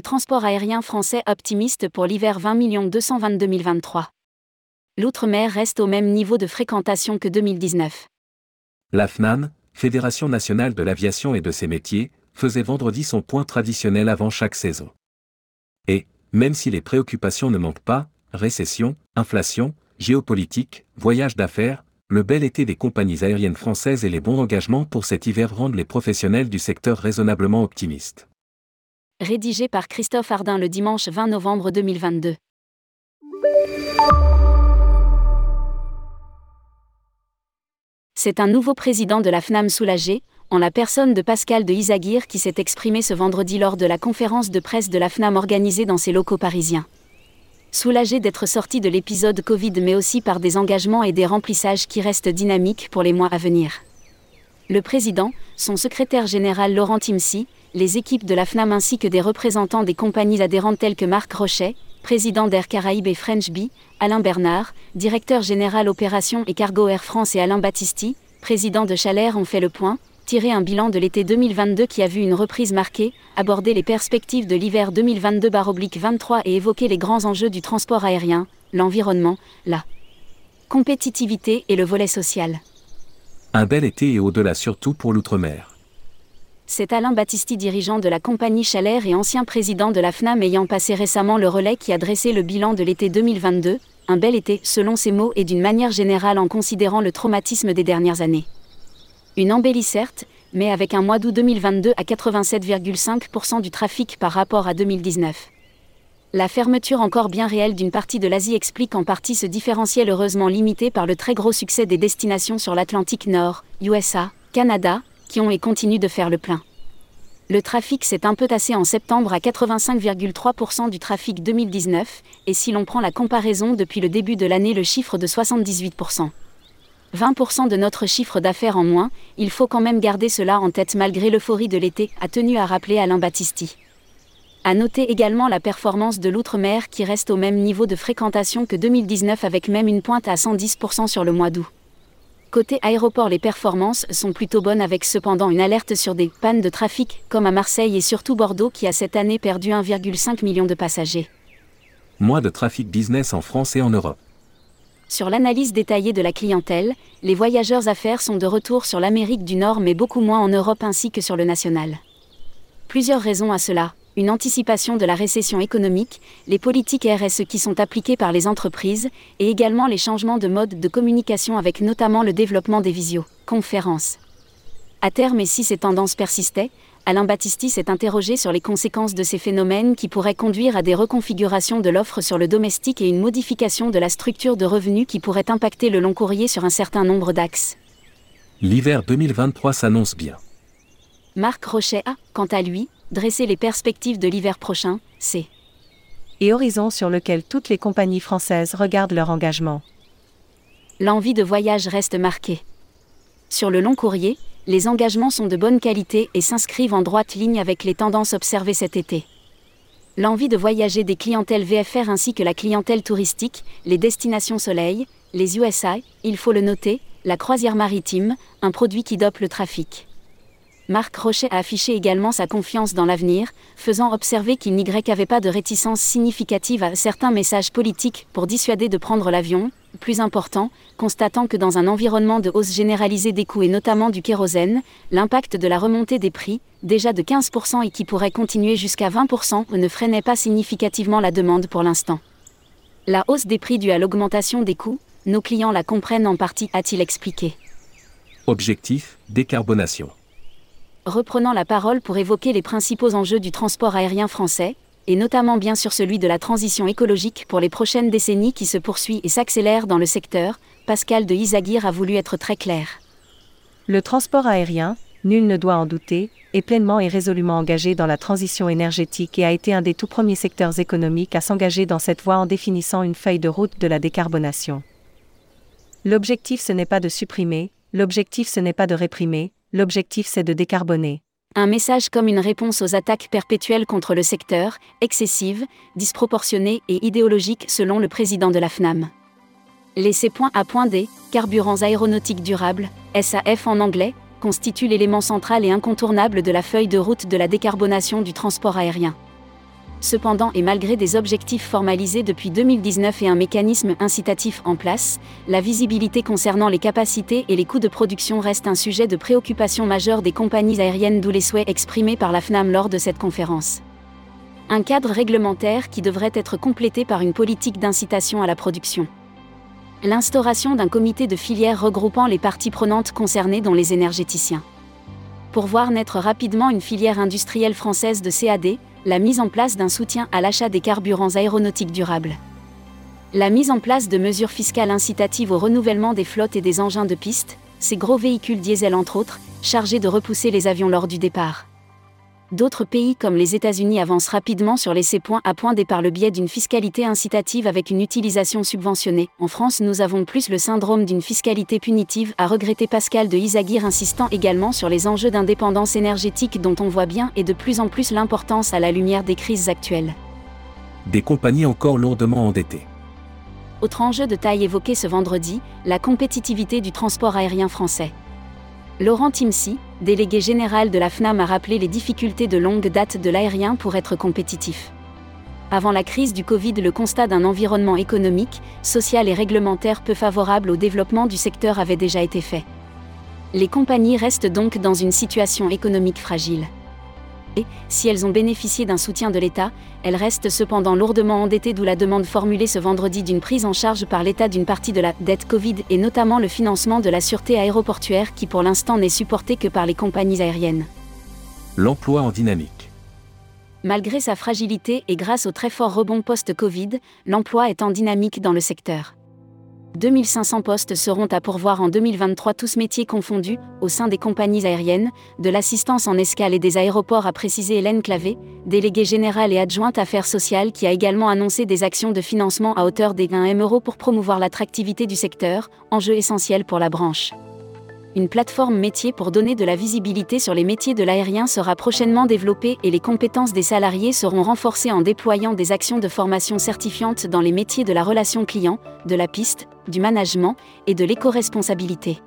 Transport aérien français optimiste pour l'hiver 20 222 2023. L'outre-mer reste au même niveau de fréquentation que 2019. La FNAM, Fédération nationale de l'aviation et de ses métiers, faisait vendredi son point traditionnel avant chaque saison. Et, même si les préoccupations ne manquent pas, récession, inflation, géopolitique, voyage d'affaires, le bel été des compagnies aériennes françaises et les bons engagements pour cet hiver rendent les professionnels du secteur raisonnablement optimistes rédigé par Christophe Ardin le dimanche 20 novembre 2022. C'est un nouveau président de la FNAM soulagé, en la personne de Pascal de Isaguirre qui s'est exprimé ce vendredi lors de la conférence de presse de la FNAM organisée dans ses locaux parisiens. Soulagé d'être sorti de l'épisode Covid mais aussi par des engagements et des remplissages qui restent dynamiques pour les mois à venir. Le président, son secrétaire général Laurent Timsi, les équipes de la FNAM ainsi que des représentants des compagnies adhérentes telles que Marc Rochet, président d'Air Caraïbes et French Bee, Alain Bernard, directeur général opération et cargo Air France et Alain Battisti, président de Chalair ont fait le point, tiré un bilan de l'été 2022 qui a vu une reprise marquée, abordé les perspectives de l'hiver 2022-23 et évoqué les grands enjeux du transport aérien, l'environnement, la compétitivité et le volet social. Un bel été et au-delà surtout pour l'outre-mer c'est Alain Battisti, dirigeant de la compagnie Chalair et ancien président de la FNAM ayant passé récemment le relais qui a dressé le bilan de l'été 2022, un bel été, selon ses mots et d'une manière générale en considérant le traumatisme des dernières années. Une embellie certes, mais avec un mois d'août 2022 à 87,5% du trafic par rapport à 2019. La fermeture encore bien réelle d'une partie de l'Asie explique en partie ce différentiel heureusement limité par le très gros succès des destinations sur l'Atlantique Nord, USA, Canada, qui ont et continuent de faire le plein. Le trafic s'est un peu tassé en septembre à 85,3% du trafic 2019, et si l'on prend la comparaison depuis le début de l'année, le chiffre de 78%. 20% de notre chiffre d'affaires en moins, il faut quand même garder cela en tête malgré l'euphorie de l'été, a tenu à rappeler Alain Battisti. À noter également la performance de l'outre-mer qui reste au même niveau de fréquentation que 2019 avec même une pointe à 110% sur le mois d'août. Côté aéroport, les performances sont plutôt bonnes avec cependant une alerte sur des pannes de trafic, comme à Marseille et surtout Bordeaux qui a cette année perdu 1,5 million de passagers. Moins de trafic business en France et en Europe. Sur l'analyse détaillée de la clientèle, les voyageurs affaires sont de retour sur l'Amérique du Nord mais beaucoup moins en Europe ainsi que sur le national. Plusieurs raisons à cela une anticipation de la récession économique, les politiques RSE qui sont appliquées par les entreprises, et également les changements de mode de communication avec notamment le développement des visio-conférences. À terme, et si ces tendances persistaient, Alain Battisti s'est interrogé sur les conséquences de ces phénomènes qui pourraient conduire à des reconfigurations de l'offre sur le domestique et une modification de la structure de revenus qui pourrait impacter le long courrier sur un certain nombre d'axes. L'hiver 2023 s'annonce bien. Marc Rochet a, quant à lui, dresser les perspectives de l'hiver prochain, c'est et horizon sur lequel toutes les compagnies françaises regardent leur engagement. L'envie de voyage reste marquée. Sur le long courrier, les engagements sont de bonne qualité et s'inscrivent en droite ligne avec les tendances observées cet été. L'envie de voyager des clientèles VFR ainsi que la clientèle touristique, les destinations soleil, les USA, il faut le noter, la croisière maritime, un produit qui dope le trafic. Marc Rochet a affiché également sa confiance dans l'avenir, faisant observer qu'il n'y avait pas de réticence significative à certains messages politiques pour dissuader de prendre l'avion, plus important, constatant que dans un environnement de hausse généralisée des coûts et notamment du kérosène, l'impact de la remontée des prix, déjà de 15% et qui pourrait continuer jusqu'à 20%, ne freinait pas significativement la demande pour l'instant. La hausse des prix due à l'augmentation des coûts, nos clients la comprennent en partie, a-t-il expliqué. Objectif, décarbonation reprenant la parole pour évoquer les principaux enjeux du transport aérien français, et notamment bien sûr celui de la transition écologique pour les prochaines décennies qui se poursuit et s'accélère dans le secteur, Pascal de Isaguirre a voulu être très clair. Le transport aérien, nul ne doit en douter, est pleinement et résolument engagé dans la transition énergétique et a été un des tout premiers secteurs économiques à s'engager dans cette voie en définissant une feuille de route de la décarbonation. L'objectif ce n'est pas de supprimer, l'objectif ce n'est pas de réprimer, l'objectif c'est de décarboner. Un message comme une réponse aux attaques perpétuelles contre le secteur, excessives, disproportionnées et idéologiques selon le président de la FNAM. À point D, carburants aéronautiques durables, SAF en anglais, constituent l'élément central et incontournable de la feuille de route de la décarbonation du transport aérien. Cependant, et malgré des objectifs formalisés depuis 2019 et un mécanisme incitatif en place, la visibilité concernant les capacités et les coûts de production reste un sujet de préoccupation majeure des compagnies aériennes, d'où les souhaits exprimés par la FNAM lors de cette conférence. Un cadre réglementaire qui devrait être complété par une politique d'incitation à la production. L'instauration d'un comité de filière regroupant les parties prenantes concernées, dont les énergéticiens. Pour voir naître rapidement une filière industrielle française de CAD, la mise en place d'un soutien à l'achat des carburants aéronautiques durables. La mise en place de mesures fiscales incitatives au renouvellement des flottes et des engins de piste, ces gros véhicules diesel entre autres, chargés de repousser les avions lors du départ. D'autres pays comme les États-Unis avancent rapidement sur laisser point à point par le biais d'une fiscalité incitative avec une utilisation subventionnée. En France, nous avons plus le syndrome d'une fiscalité punitive, a regretté Pascal de Isagir insistant également sur les enjeux d'indépendance énergétique dont on voit bien et de plus en plus l'importance à la lumière des crises actuelles. Des compagnies encore lourdement endettées. Autre enjeu de taille évoqué ce vendredi, la compétitivité du transport aérien français. Laurent Timsi, délégué général de la FNAM, a rappelé les difficultés de longue date de l'aérien pour être compétitif. Avant la crise du Covid, le constat d'un environnement économique, social et réglementaire peu favorable au développement du secteur avait déjà été fait. Les compagnies restent donc dans une situation économique fragile si elles ont bénéficié d'un soutien de l'État, elles restent cependant lourdement endettées d'où la demande formulée ce vendredi d'une prise en charge par l'État d'une partie de la dette Covid et notamment le financement de la sûreté aéroportuaire qui pour l'instant n'est supporté que par les compagnies aériennes. L'emploi en dynamique. Malgré sa fragilité et grâce au très fort rebond post-Covid, l'emploi est en dynamique dans le secteur. 2500 postes seront à pourvoir en 2023 tous métiers confondus, au sein des compagnies aériennes, de l'assistance en escale et des aéroports a précisé Hélène Clavé, déléguée générale et adjointe affaires sociales qui a également annoncé des actions de financement à hauteur des 1 M euros pour promouvoir l'attractivité du secteur, enjeu essentiel pour la branche. Une plateforme métier pour donner de la visibilité sur les métiers de l'aérien sera prochainement développée et les compétences des salariés seront renforcées en déployant des actions de formation certifiantes dans les métiers de la relation client, de la piste, du management et de l'éco-responsabilité.